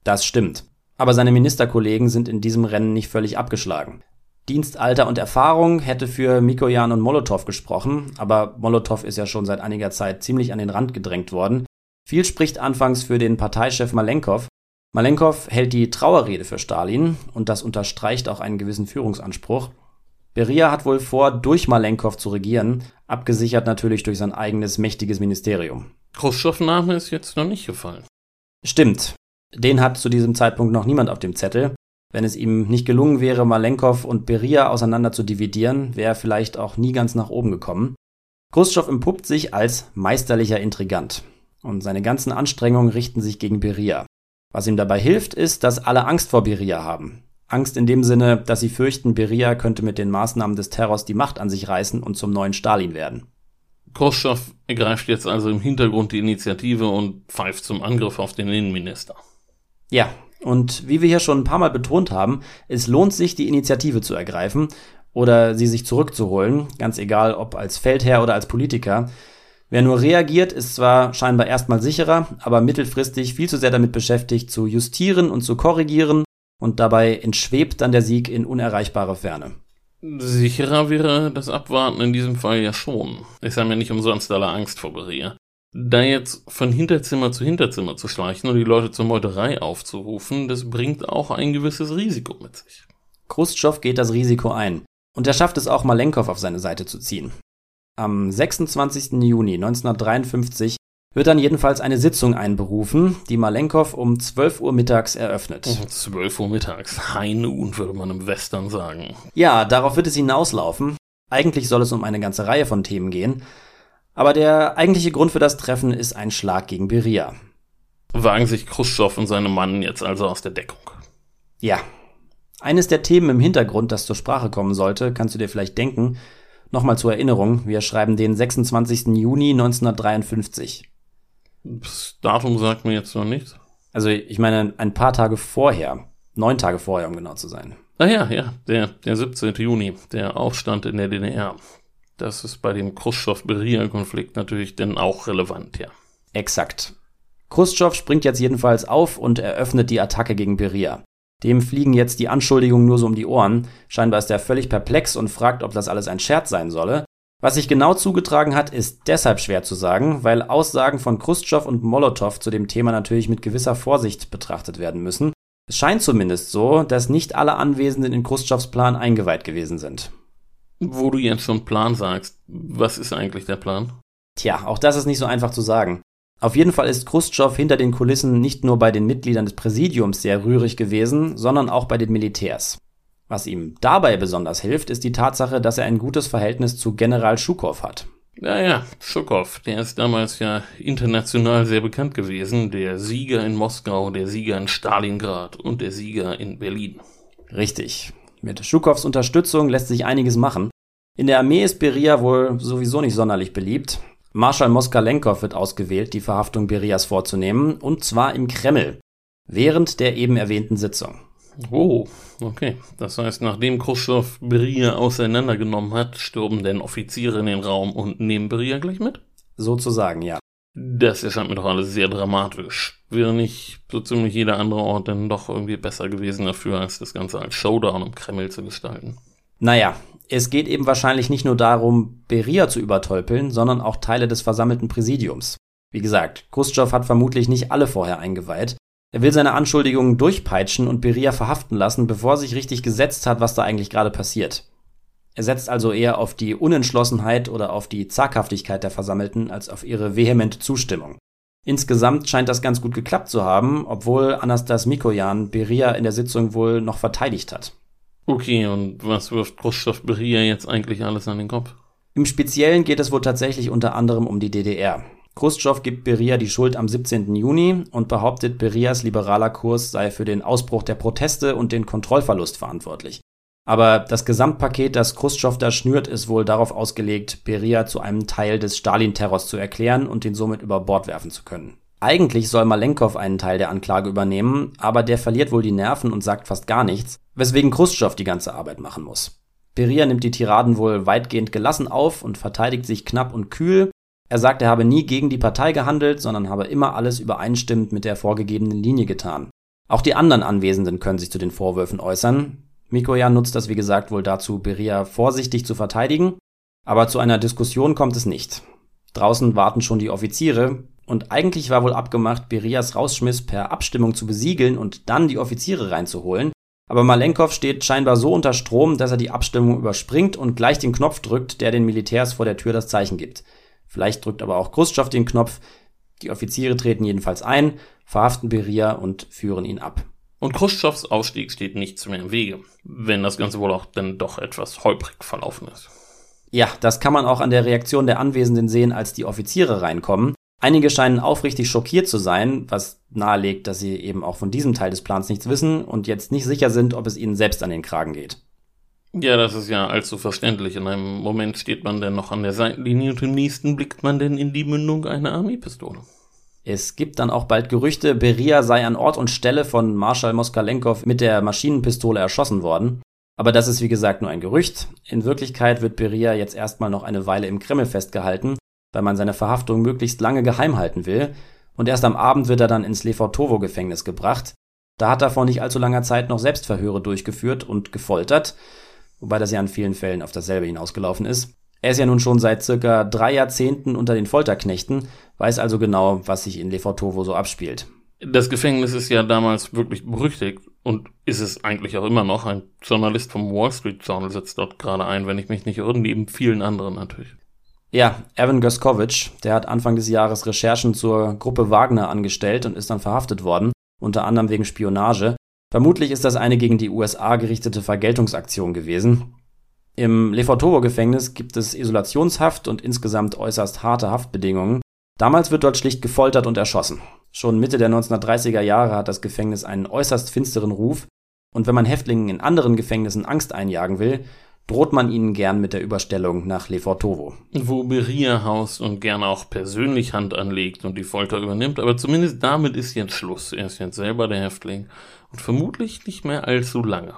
Das stimmt. Aber seine Ministerkollegen sind in diesem Rennen nicht völlig abgeschlagen. Dienstalter und Erfahrung hätte für Mikoyan und Molotow gesprochen, aber Molotow ist ja schon seit einiger Zeit ziemlich an den Rand gedrängt worden. Viel spricht anfangs für den Parteichef Malenkov. Malenkov hält die Trauerrede für Stalin und das unterstreicht auch einen gewissen Führungsanspruch. Beria hat wohl vor, durch Malenkov zu regieren, abgesichert natürlich durch sein eigenes mächtiges Ministerium. Khrushchev-Name ist jetzt noch nicht gefallen. Stimmt. Den hat zu diesem Zeitpunkt noch niemand auf dem Zettel. Wenn es ihm nicht gelungen wäre, Malenkov und Beria auseinander zu dividieren, wäre er vielleicht auch nie ganz nach oben gekommen. Khrushchev empuppt sich als meisterlicher Intrigant und seine ganzen Anstrengungen richten sich gegen Beria. Was ihm dabei hilft, ist, dass alle Angst vor Beria haben. Angst in dem Sinne, dass sie fürchten, Beria könnte mit den Maßnahmen des Terrors die Macht an sich reißen und zum neuen Stalin werden. Khrushchev ergreift jetzt also im Hintergrund die Initiative und pfeift zum Angriff auf den Innenminister. Ja, und wie wir hier schon ein paar Mal betont haben, es lohnt sich, die Initiative zu ergreifen oder sie sich zurückzuholen, ganz egal ob als Feldherr oder als Politiker. Wer nur reagiert, ist zwar scheinbar erstmal sicherer, aber mittelfristig viel zu sehr damit beschäftigt, zu justieren und zu korrigieren, und dabei entschwebt dann der Sieg in unerreichbare Ferne. Sicherer wäre das Abwarten in diesem Fall ja schon. Ich habe ja nicht umsonst alle Angst vor Beria. Da jetzt von Hinterzimmer zu Hinterzimmer zu schleichen und die Leute zur Meuterei aufzurufen, das bringt auch ein gewisses Risiko mit sich. Khrushchev geht das Risiko ein. Und er schafft es auch Malenkov auf seine Seite zu ziehen. Am 26. Juni 1953 wird dann jedenfalls eine Sitzung einberufen, die Malenkov um 12 Uhr mittags eröffnet. 12 Uhr mittags, High Noon würde man im Western sagen. Ja, darauf wird es hinauslaufen. Eigentlich soll es um eine ganze Reihe von Themen gehen. Aber der eigentliche Grund für das Treffen ist ein Schlag gegen Beria. Wagen sich Khrushchev und seine Mann jetzt also aus der Deckung? Ja. Eines der Themen im Hintergrund, das zur Sprache kommen sollte, kannst du dir vielleicht denken, Nochmal zur Erinnerung, wir schreiben den 26. Juni 1953. Das Datum sagt mir jetzt noch nichts. Also ich meine ein paar Tage vorher, neun Tage vorher, um genau zu sein. Ah ja, ja, der, der 17. Juni, der Aufstand in der DDR. Das ist bei dem Khrushchev-Beria-Konflikt natürlich dann auch relevant, ja. Exakt. Khrushchev springt jetzt jedenfalls auf und eröffnet die Attacke gegen Beria. Dem fliegen jetzt die Anschuldigungen nur so um die Ohren. Scheinbar ist er völlig perplex und fragt, ob das alles ein Scherz sein solle. Was sich genau zugetragen hat, ist deshalb schwer zu sagen, weil Aussagen von Khrushchev und Molotow zu dem Thema natürlich mit gewisser Vorsicht betrachtet werden müssen. Es scheint zumindest so, dass nicht alle Anwesenden in Khrushchevs Plan eingeweiht gewesen sind. Wo du jetzt schon Plan sagst, was ist eigentlich der Plan? Tja, auch das ist nicht so einfach zu sagen. Auf jeden Fall ist Khrushchev hinter den Kulissen nicht nur bei den Mitgliedern des Präsidiums sehr rührig gewesen, sondern auch bei den Militärs. Was ihm dabei besonders hilft, ist die Tatsache, dass er ein gutes Verhältnis zu General Schukow hat. Ja, ja, Tschukow, der ist damals ja international sehr bekannt gewesen. Der Sieger in Moskau, der Sieger in Stalingrad und der Sieger in Berlin. Richtig. Mit Schukows Unterstützung lässt sich einiges machen. In der Armee ist Beria wohl sowieso nicht sonderlich beliebt. Marschall Moskalenkov wird ausgewählt, die Verhaftung Berias vorzunehmen, und zwar im Kreml, während der eben erwähnten Sitzung. Oh, okay. Das heißt, nachdem Khrushchev Beria auseinandergenommen hat, stürben denn Offiziere in den Raum und nehmen Beria gleich mit? Sozusagen, ja. Das erscheint mir doch alles sehr dramatisch. Wäre nicht so ziemlich jeder andere Ort denn doch irgendwie besser gewesen dafür, als das Ganze als Showdown im Kreml zu gestalten? Naja, es geht eben wahrscheinlich nicht nur darum, Beria zu übertölpeln, sondern auch Teile des versammelten Präsidiums. Wie gesagt, Khrushchev hat vermutlich nicht alle vorher eingeweiht, er will seine Anschuldigungen durchpeitschen und Beria verhaften lassen, bevor sich richtig gesetzt hat, was da eigentlich gerade passiert. Er setzt also eher auf die Unentschlossenheit oder auf die Zaghaftigkeit der Versammelten als auf ihre vehemente Zustimmung. Insgesamt scheint das ganz gut geklappt zu haben, obwohl Anastas Mikoyan Beria in der Sitzung wohl noch verteidigt hat. Okay, und was wirft Khrushchev Beria jetzt eigentlich alles an den Kopf? Im Speziellen geht es wohl tatsächlich unter anderem um die DDR. Khrushchev gibt Beria die Schuld am 17. Juni und behauptet, Berias liberaler Kurs sei für den Ausbruch der Proteste und den Kontrollverlust verantwortlich. Aber das Gesamtpaket, das Khrushchev da schnürt, ist wohl darauf ausgelegt, Beria zu einem Teil des Stalin-Terrors zu erklären und den somit über Bord werfen zu können. Eigentlich soll Malenkov einen Teil der Anklage übernehmen, aber der verliert wohl die Nerven und sagt fast gar nichts, weswegen Khrushchev die ganze Arbeit machen muss. Beria nimmt die Tiraden wohl weitgehend gelassen auf und verteidigt sich knapp und kühl, er sagt, er habe nie gegen die Partei gehandelt, sondern habe immer alles übereinstimmend mit der vorgegebenen Linie getan. Auch die anderen Anwesenden können sich zu den Vorwürfen äußern. Mikoyan nutzt das wie gesagt wohl dazu, Beria vorsichtig zu verteidigen, aber zu einer Diskussion kommt es nicht. Draußen warten schon die Offiziere, und eigentlich war wohl abgemacht, Berias Rausschmiss per Abstimmung zu besiegeln und dann die Offiziere reinzuholen, aber Malenkov steht scheinbar so unter Strom, dass er die Abstimmung überspringt und gleich den Knopf drückt, der den Militärs vor der Tür das Zeichen gibt. Vielleicht drückt aber auch Khrushchev den Knopf. Die Offiziere treten jedenfalls ein, verhaften Beria und führen ihn ab. Und Khrushchevs Ausstieg steht nichts mehr im Wege, wenn das Ganze wohl auch dann doch etwas holprig verlaufen ist. Ja, das kann man auch an der Reaktion der Anwesenden sehen, als die Offiziere reinkommen. Einige scheinen aufrichtig schockiert zu sein, was nahelegt, dass sie eben auch von diesem Teil des Plans nichts wissen und jetzt nicht sicher sind, ob es ihnen selbst an den Kragen geht. Ja, das ist ja allzu verständlich. In einem Moment steht man denn noch an der Seitenlinie und im nächsten blickt man denn in die Mündung einer Armeepistole. Es gibt dann auch bald Gerüchte, Beria sei an Ort und Stelle von Marschall Moskalenkov mit der Maschinenpistole erschossen worden. Aber das ist wie gesagt nur ein Gerücht. In Wirklichkeit wird Beria jetzt erstmal noch eine Weile im Kreml festgehalten, weil man seine Verhaftung möglichst lange geheim halten will. Und erst am Abend wird er dann ins Lefortovo-Gefängnis gebracht. Da hat er vor nicht allzu langer Zeit noch Selbstverhöre durchgeführt und gefoltert wobei das ja in vielen Fällen auf dasselbe hinausgelaufen ist. Er ist ja nun schon seit circa drei Jahrzehnten unter den Folterknechten, weiß also genau, was sich in Lefortovo so abspielt. Das Gefängnis ist ja damals wirklich berüchtigt und ist es eigentlich auch immer noch. Ein Journalist vom Wall Street Journal sitzt dort gerade ein, wenn ich mich nicht irre, neben vielen anderen natürlich. Ja, Evan Goskovic, der hat Anfang des Jahres Recherchen zur Gruppe Wagner angestellt und ist dann verhaftet worden, unter anderem wegen Spionage. Vermutlich ist das eine gegen die USA gerichtete Vergeltungsaktion gewesen. Im Lefortovo-Gefängnis gibt es Isolationshaft und insgesamt äußerst harte Haftbedingungen. Damals wird dort schlicht gefoltert und erschossen. Schon Mitte der 1930er Jahre hat das Gefängnis einen äußerst finsteren Ruf, und wenn man Häftlingen in anderen Gefängnissen Angst einjagen will, droht man ihnen gern mit der Überstellung nach Lefortovo. Wo Beria haust und gern auch persönlich Hand anlegt und die Folter übernimmt, aber zumindest damit ist jetzt Schluss. Er ist jetzt selber der Häftling und vermutlich nicht mehr allzu lange.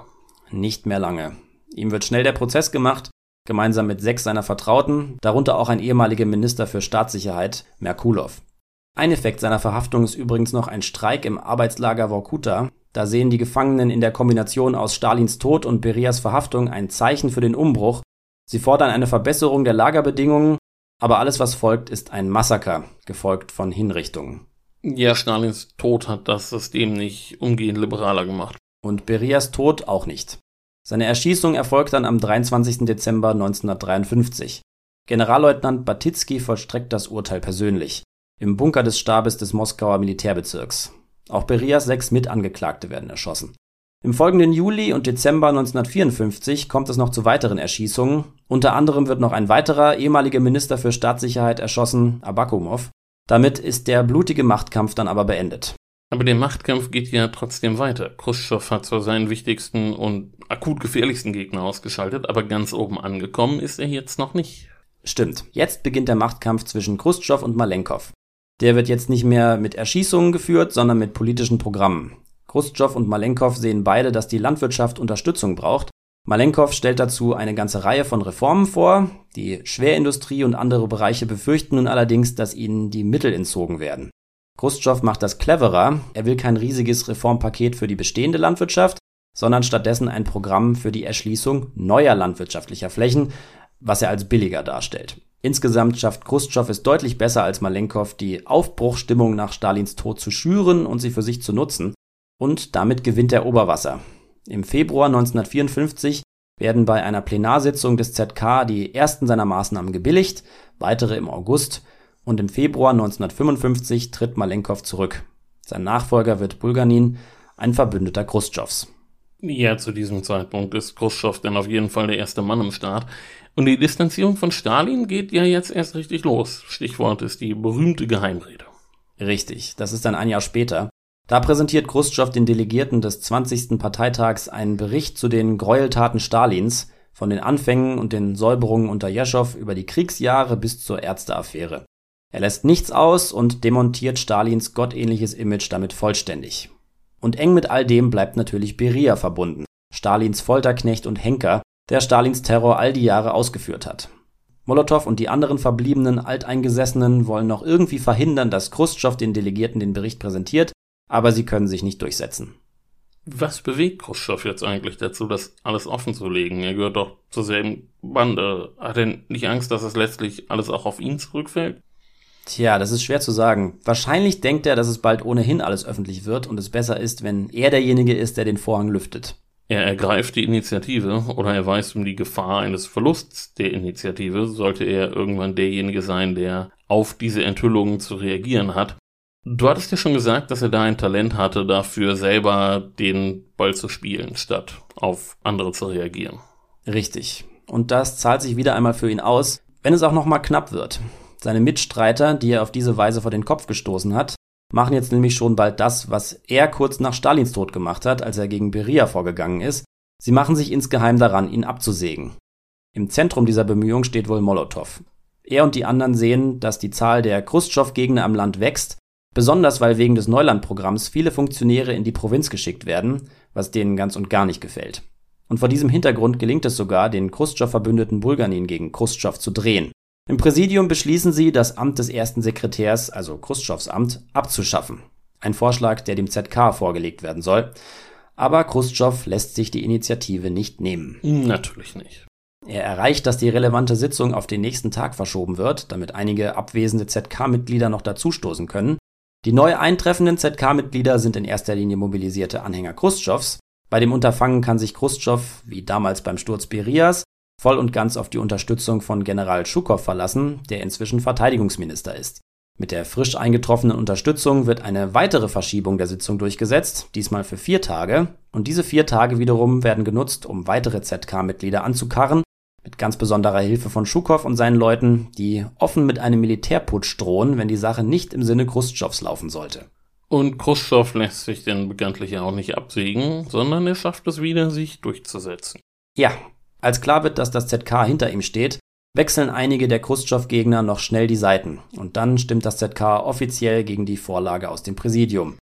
Nicht mehr lange. Ihm wird schnell der Prozess gemacht, gemeinsam mit sechs seiner Vertrauten, darunter auch ein ehemaliger Minister für Staatssicherheit, Merkulov. Ein Effekt seiner Verhaftung ist übrigens noch ein Streik im Arbeitslager Vorkuta, da sehen die Gefangenen in der Kombination aus Stalins Tod und Berias Verhaftung ein Zeichen für den Umbruch. Sie fordern eine Verbesserung der Lagerbedingungen, aber alles, was folgt, ist ein Massaker, gefolgt von Hinrichtungen. Ja, Stalins Tod hat das System nicht umgehend liberaler gemacht. Und Berias Tod auch nicht. Seine Erschießung erfolgt dann am 23. Dezember 1953. Generalleutnant Batitsky vollstreckt das Urteil persönlich. Im Bunker des Stabes des Moskauer Militärbezirks. Auch Berias sechs Mitangeklagte werden erschossen. Im folgenden Juli und Dezember 1954 kommt es noch zu weiteren Erschießungen. Unter anderem wird noch ein weiterer ehemaliger Minister für Staatssicherheit erschossen, Abakumov. Damit ist der blutige Machtkampf dann aber beendet. Aber der Machtkampf geht ja trotzdem weiter. Khrushchev hat zwar seinen wichtigsten und akut gefährlichsten Gegner ausgeschaltet, aber ganz oben angekommen ist er jetzt noch nicht. Stimmt. Jetzt beginnt der Machtkampf zwischen Khrushchev und Malenkov. Der wird jetzt nicht mehr mit Erschießungen geführt, sondern mit politischen Programmen. Khrushchev und Malenkov sehen beide, dass die Landwirtschaft Unterstützung braucht. Malenkov stellt dazu eine ganze Reihe von Reformen vor. Die Schwerindustrie und andere Bereiche befürchten nun allerdings, dass ihnen die Mittel entzogen werden. Khrushchev macht das cleverer. Er will kein riesiges Reformpaket für die bestehende Landwirtschaft, sondern stattdessen ein Programm für die Erschließung neuer landwirtschaftlicher Flächen, was er als billiger darstellt. Insgesamt schafft Khrushchev es deutlich besser als Malenkov, die Aufbruchstimmung nach Stalins Tod zu schüren und sie für sich zu nutzen. Und damit gewinnt er Oberwasser. Im Februar 1954 werden bei einer Plenarsitzung des ZK die ersten seiner Maßnahmen gebilligt, weitere im August und im Februar 1955 tritt Malenkov zurück. Sein Nachfolger wird Bulganin, ein Verbündeter Khrushchevs. Ja, zu diesem Zeitpunkt ist Khrushchev dann auf jeden Fall der erste Mann im Staat. Und die Distanzierung von Stalin geht ja jetzt erst richtig los. Stichwort ist die berühmte Geheimrede. Richtig, das ist dann ein Jahr später. Da präsentiert Khrushchev den Delegierten des 20. Parteitags einen Bericht zu den Gräueltaten Stalins, von den Anfängen und den Säuberungen unter Jeschow über die Kriegsjahre bis zur Ärzteaffäre. Er lässt nichts aus und demontiert Stalins gottähnliches Image damit vollständig. Und eng mit all dem bleibt natürlich Beria verbunden, Stalins Folterknecht und Henker, der Stalins Terror all die Jahre ausgeführt hat. Molotow und die anderen verbliebenen Alteingesessenen wollen noch irgendwie verhindern, dass Khrushchev den Delegierten den Bericht präsentiert, aber sie können sich nicht durchsetzen. Was bewegt Khrushchev jetzt eigentlich dazu, das alles offen zu legen? Er gehört doch zur selben Bande. Hat er nicht Angst, dass es letztlich alles auch auf ihn zurückfällt? Tja, das ist schwer zu sagen. Wahrscheinlich denkt er, dass es bald ohnehin alles öffentlich wird und es besser ist, wenn er derjenige ist, der den Vorhang lüftet. Er ergreift die Initiative oder er weiß um die Gefahr eines Verlusts der Initiative, sollte er irgendwann derjenige sein, der auf diese Enthüllungen zu reagieren hat. Du hattest ja schon gesagt, dass er da ein Talent hatte, dafür selber den Ball zu spielen, statt auf andere zu reagieren. Richtig. Und das zahlt sich wieder einmal für ihn aus, wenn es auch nochmal knapp wird. Seine Mitstreiter, die er auf diese Weise vor den Kopf gestoßen hat, machen jetzt nämlich schon bald das, was er kurz nach Stalins Tod gemacht hat, als er gegen Beria vorgegangen ist. Sie machen sich insgeheim daran, ihn abzusägen. Im Zentrum dieser Bemühung steht wohl Molotow. Er und die anderen sehen, dass die Zahl der Khrushchev-Gegner am Land wächst Besonders weil wegen des Neulandprogramms viele Funktionäre in die Provinz geschickt werden, was denen ganz und gar nicht gefällt. Und vor diesem Hintergrund gelingt es sogar, den Khrushchev-Verbündeten Bulganin gegen Khrushchev zu drehen. Im Präsidium beschließen sie, das Amt des ersten Sekretärs, also Khrushchevs Amt, abzuschaffen. Ein Vorschlag, der dem ZK vorgelegt werden soll. Aber Khrushchev lässt sich die Initiative nicht nehmen. Natürlich nicht. Er erreicht, dass die relevante Sitzung auf den nächsten Tag verschoben wird, damit einige abwesende ZK-Mitglieder noch dazustoßen können. Die neu eintreffenden ZK-Mitglieder sind in erster Linie mobilisierte Anhänger Khrushchevs. Bei dem Unterfangen kann sich Khrushchev, wie damals beim Sturz Berias, voll und ganz auf die Unterstützung von General Schukow verlassen, der inzwischen Verteidigungsminister ist. Mit der frisch eingetroffenen Unterstützung wird eine weitere Verschiebung der Sitzung durchgesetzt, diesmal für vier Tage, und diese vier Tage wiederum werden genutzt, um weitere ZK-Mitglieder anzukarren mit ganz besonderer Hilfe von Schukow und seinen Leuten, die offen mit einem Militärputsch drohen, wenn die Sache nicht im Sinne Khrushchevs laufen sollte. Und Khrushchev lässt sich denn bekanntlich auch nicht absägen, sondern er schafft es wieder, sich durchzusetzen. Ja, als klar wird, dass das ZK hinter ihm steht, wechseln einige der Khrushchev-Gegner noch schnell die Seiten und dann stimmt das ZK offiziell gegen die Vorlage aus dem Präsidium.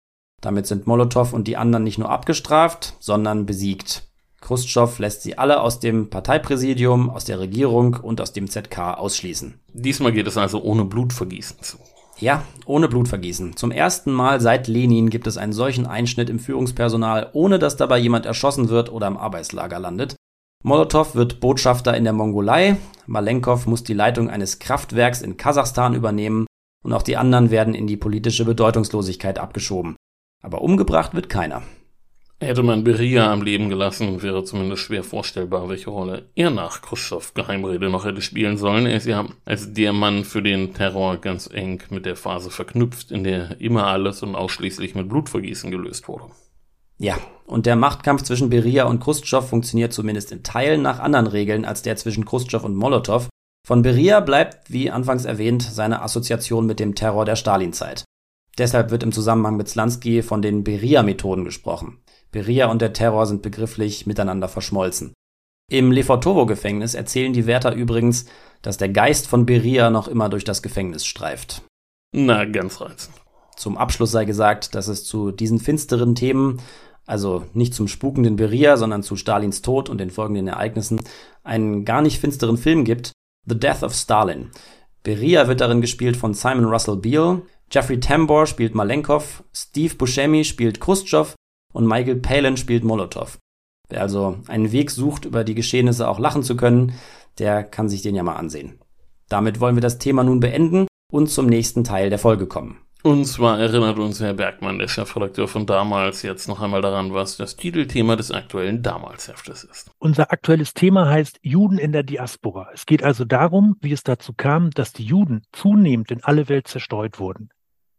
Damit sind Molotow und die anderen nicht nur abgestraft, sondern besiegt. Khrushchev lässt sie alle aus dem Parteipräsidium, aus der Regierung und aus dem ZK ausschließen. Diesmal geht es also ohne Blutvergießen zu. Ja, ohne Blutvergießen. Zum ersten Mal seit Lenin gibt es einen solchen Einschnitt im Führungspersonal, ohne dass dabei jemand erschossen wird oder im Arbeitslager landet. Molotow wird Botschafter in der Mongolei, Malenkov muss die Leitung eines Kraftwerks in Kasachstan übernehmen und auch die anderen werden in die politische Bedeutungslosigkeit abgeschoben. Aber umgebracht wird keiner. Hätte man Beria am Leben gelassen, wäre zumindest schwer vorstellbar, welche Rolle er nach Khrushchev Geheimrede noch hätte spielen sollen. Er ist ja als der Mann für den Terror ganz eng mit der Phase verknüpft, in der immer alles und ausschließlich mit Blutvergießen gelöst wurde. Ja, und der Machtkampf zwischen Beria und Khrushchev funktioniert zumindest in Teilen nach anderen Regeln als der zwischen Khrushchev und Molotow. Von Beria bleibt, wie anfangs erwähnt, seine Assoziation mit dem Terror der Stalinzeit. Deshalb wird im Zusammenhang mit Slansky von den Beria-Methoden gesprochen. Beria und der Terror sind begrifflich miteinander verschmolzen. Im Lefortowo-Gefängnis erzählen die Wärter übrigens, dass der Geist von Beria noch immer durch das Gefängnis streift. Na, ganz reizend. Zum Abschluss sei gesagt, dass es zu diesen finsteren Themen, also nicht zum spukenden Beria, sondern zu Stalins Tod und den folgenden Ereignissen, einen gar nicht finsteren Film gibt, The Death of Stalin. Beria wird darin gespielt von Simon Russell Beale, Jeffrey Tambor spielt Malenkov, Steve Buscemi spielt Khrushchev und Michael Palin spielt Molotow. Wer also einen Weg sucht, über die Geschehnisse auch lachen zu können, der kann sich den ja mal ansehen. Damit wollen wir das Thema nun beenden und zum nächsten Teil der Folge kommen. Und zwar erinnert uns Herr Bergmann, der Chefredakteur von damals, jetzt noch einmal daran, was das Titelthema des aktuellen Damalsheftes ist. Unser aktuelles Thema heißt Juden in der Diaspora. Es geht also darum, wie es dazu kam, dass die Juden zunehmend in alle Welt zerstreut wurden.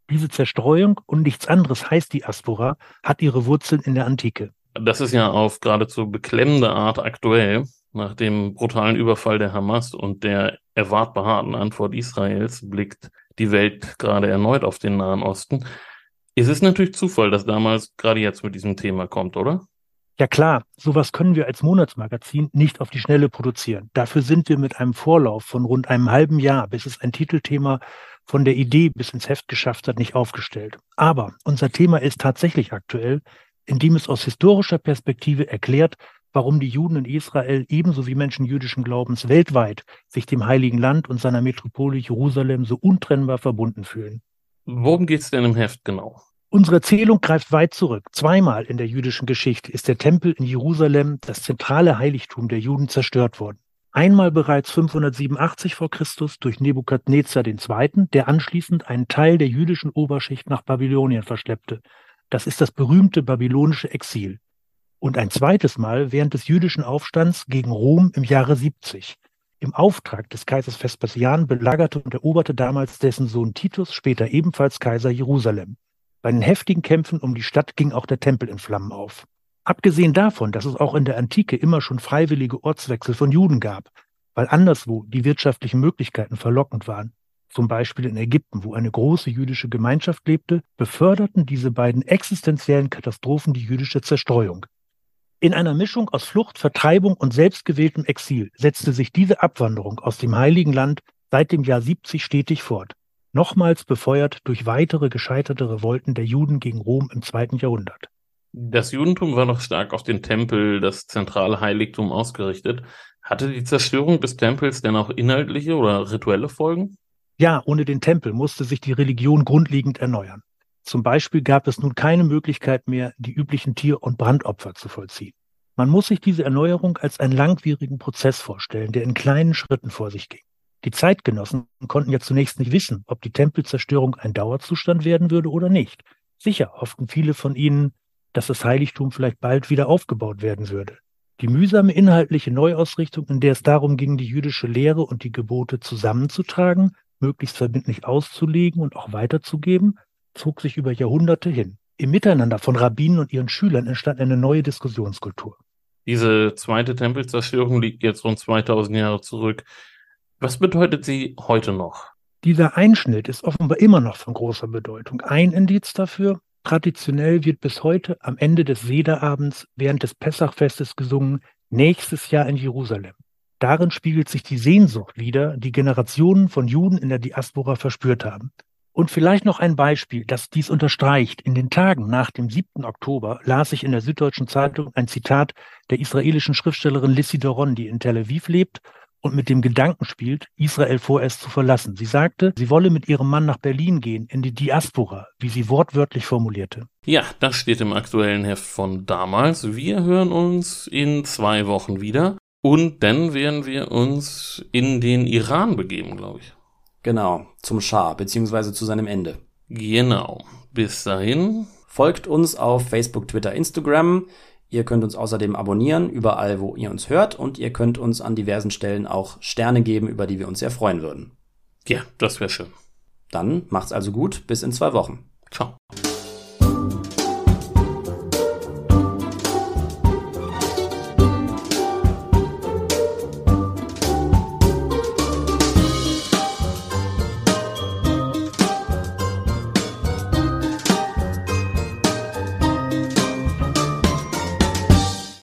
Diese Zerstreuung und nichts anderes heißt Diaspora, hat ihre Wurzeln in der Antike. Das ist ja auf geradezu beklemmende Art aktuell. Nach dem brutalen Überfall der Hamas und der erwartbar harten Antwort Israels blickt die Welt gerade erneut auf den Nahen Osten. Es ist natürlich Zufall, dass damals gerade jetzt mit diesem Thema kommt, oder? Ja klar, sowas können wir als Monatsmagazin nicht auf die Schnelle produzieren. Dafür sind wir mit einem Vorlauf von rund einem halben Jahr, bis es ein Titelthema von der Idee bis ins Heft geschafft hat, nicht aufgestellt. Aber unser Thema ist tatsächlich aktuell, indem es aus historischer Perspektive erklärt, warum die Juden in Israel ebenso wie Menschen jüdischen Glaubens weltweit sich dem Heiligen Land und seiner Metropole Jerusalem so untrennbar verbunden fühlen. Worum geht es denn im Heft genau? Unsere Erzählung greift weit zurück. Zweimal in der jüdischen Geschichte ist der Tempel in Jerusalem, das zentrale Heiligtum der Juden, zerstört worden. Einmal bereits 587 vor Christus durch Nebukadnezar II., der anschließend einen Teil der jüdischen Oberschicht nach Babylonien verschleppte. Das ist das berühmte babylonische Exil und ein zweites Mal während des jüdischen Aufstands gegen Rom im Jahre 70. Im Auftrag des Kaisers Vespasian belagerte und eroberte damals dessen Sohn Titus, später ebenfalls Kaiser Jerusalem. Bei den heftigen Kämpfen um die Stadt ging auch der Tempel in Flammen auf. Abgesehen davon, dass es auch in der Antike immer schon freiwillige Ortswechsel von Juden gab, weil anderswo die wirtschaftlichen Möglichkeiten verlockend waren, zum Beispiel in Ägypten, wo eine große jüdische Gemeinschaft lebte, beförderten diese beiden existenziellen Katastrophen die jüdische Zerstreuung. In einer Mischung aus Flucht, Vertreibung und selbstgewähltem Exil setzte sich diese Abwanderung aus dem Heiligen Land seit dem Jahr 70 stetig fort, nochmals befeuert durch weitere gescheiterte Revolten der Juden gegen Rom im zweiten Jahrhundert. Das Judentum war noch stark auf den Tempel, das zentrale Heiligtum, ausgerichtet. Hatte die Zerstörung des Tempels denn auch inhaltliche oder rituelle Folgen? Ja, ohne den Tempel musste sich die Religion grundlegend erneuern. Zum Beispiel gab es nun keine Möglichkeit mehr, die üblichen Tier- und Brandopfer zu vollziehen. Man muss sich diese Erneuerung als einen langwierigen Prozess vorstellen, der in kleinen Schritten vor sich ging. Die Zeitgenossen konnten ja zunächst nicht wissen, ob die Tempelzerstörung ein Dauerzustand werden würde oder nicht. Sicher hofften viele von ihnen, dass das Heiligtum vielleicht bald wieder aufgebaut werden würde. Die mühsame inhaltliche Neuausrichtung, in der es darum ging, die jüdische Lehre und die Gebote zusammenzutragen, möglichst verbindlich auszulegen und auch weiterzugeben, zog sich über Jahrhunderte hin. Im Miteinander von Rabbinen und ihren Schülern entstand eine neue Diskussionskultur. Diese zweite Tempelzerstörung liegt jetzt rund 2000 Jahre zurück. Was bedeutet sie heute noch? Dieser Einschnitt ist offenbar immer noch von großer Bedeutung. Ein Indiz dafür, traditionell wird bis heute am Ende des Sederabends während des Pessachfestes gesungen, nächstes Jahr in Jerusalem. Darin spiegelt sich die Sehnsucht wider, die Generationen von Juden in der Diaspora verspürt haben. Und vielleicht noch ein Beispiel, das dies unterstreicht. In den Tagen nach dem 7. Oktober las ich in der Süddeutschen Zeitung ein Zitat der israelischen Schriftstellerin Lissi Doron, die in Tel Aviv lebt und mit dem Gedanken spielt, Israel vorerst zu verlassen. Sie sagte, sie wolle mit ihrem Mann nach Berlin gehen, in die Diaspora, wie sie wortwörtlich formulierte. Ja, das steht im aktuellen Heft von damals. Wir hören uns in zwei Wochen wieder. Und dann werden wir uns in den Iran begeben, glaube ich. Genau, zum Schah, beziehungsweise zu seinem Ende. Genau. Bis dahin. Folgt uns auf Facebook, Twitter, Instagram. Ihr könnt uns außerdem abonnieren, überall, wo ihr uns hört. Und ihr könnt uns an diversen Stellen auch Sterne geben, über die wir uns sehr freuen würden. Ja, das wäre schön. Dann macht's also gut. Bis in zwei Wochen. Ciao.